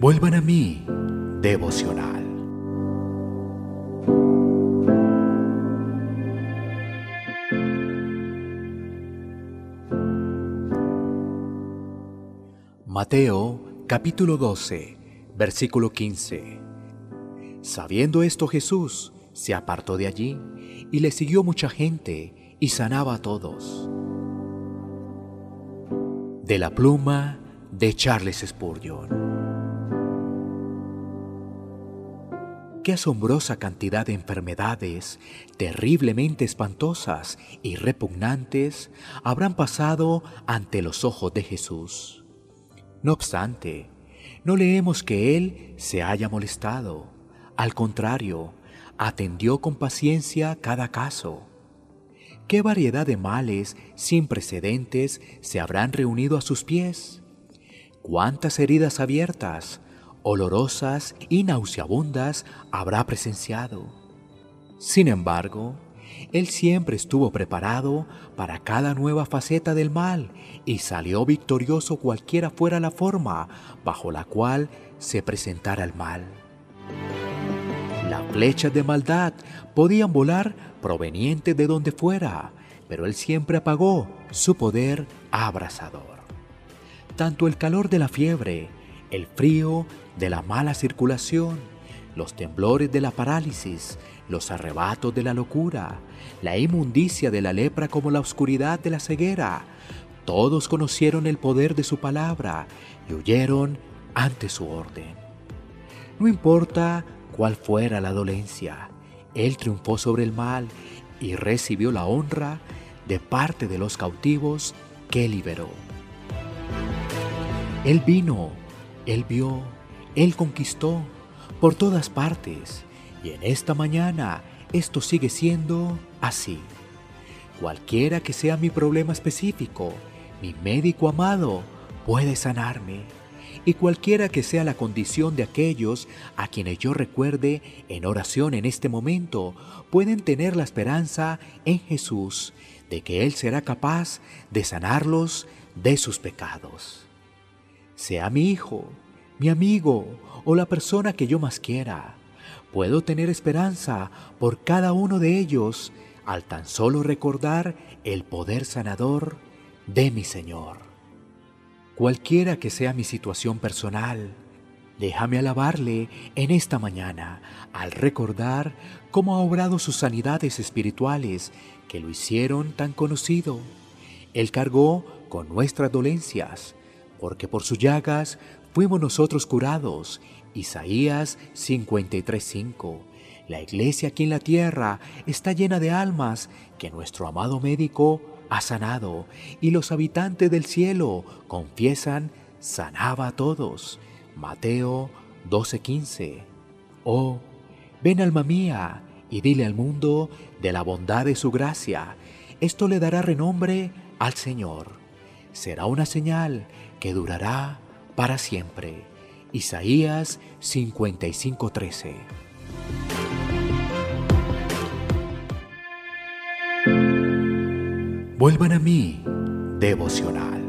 Vuelvan a mí, devocional. Mateo capítulo 12, versículo 15. Sabiendo esto Jesús se apartó de allí y le siguió mucha gente y sanaba a todos. De la pluma de Charles Spurgeon. Qué asombrosa cantidad de enfermedades, terriblemente espantosas y repugnantes, habrán pasado ante los ojos de Jesús. No obstante, no leemos que Él se haya molestado. Al contrario, atendió con paciencia cada caso. ¿Qué variedad de males sin precedentes se habrán reunido a sus pies? ¿Cuántas heridas abiertas, olorosas y nauseabundas habrá presenciado. Sin embargo, él siempre estuvo preparado para cada nueva faceta del mal y salió victorioso cualquiera fuera la forma bajo la cual se presentara el mal. Las flechas de maldad podían volar provenientes de donde fuera, pero él siempre apagó su poder abrasador. Tanto el calor de la fiebre, el frío de la mala circulación, los temblores de la parálisis, los arrebatos de la locura, la inmundicia de la lepra como la oscuridad de la ceguera. Todos conocieron el poder de su palabra y huyeron ante su orden. No importa cuál fuera la dolencia, Él triunfó sobre el mal y recibió la honra de parte de los cautivos que liberó. Él vino él vio, Él conquistó por todas partes y en esta mañana esto sigue siendo así. Cualquiera que sea mi problema específico, mi médico amado puede sanarme. Y cualquiera que sea la condición de aquellos a quienes yo recuerde en oración en este momento, pueden tener la esperanza en Jesús de que Él será capaz de sanarlos de sus pecados sea mi hijo, mi amigo o la persona que yo más quiera. Puedo tener esperanza por cada uno de ellos al tan solo recordar el poder sanador de mi Señor. Cualquiera que sea mi situación personal, déjame alabarle en esta mañana al recordar cómo ha obrado sus sanidades espirituales que lo hicieron tan conocido. Él cargó con nuestras dolencias porque por sus llagas fuimos nosotros curados. Isaías 53:5. La iglesia aquí en la tierra está llena de almas que nuestro amado médico ha sanado y los habitantes del cielo confiesan sanaba a todos. Mateo 12:15. Oh, ven alma mía y dile al mundo de la bondad de su gracia. Esto le dará renombre al Señor. Será una señal que durará para siempre. Isaías 55:13. Vuelvan a mí, devocional.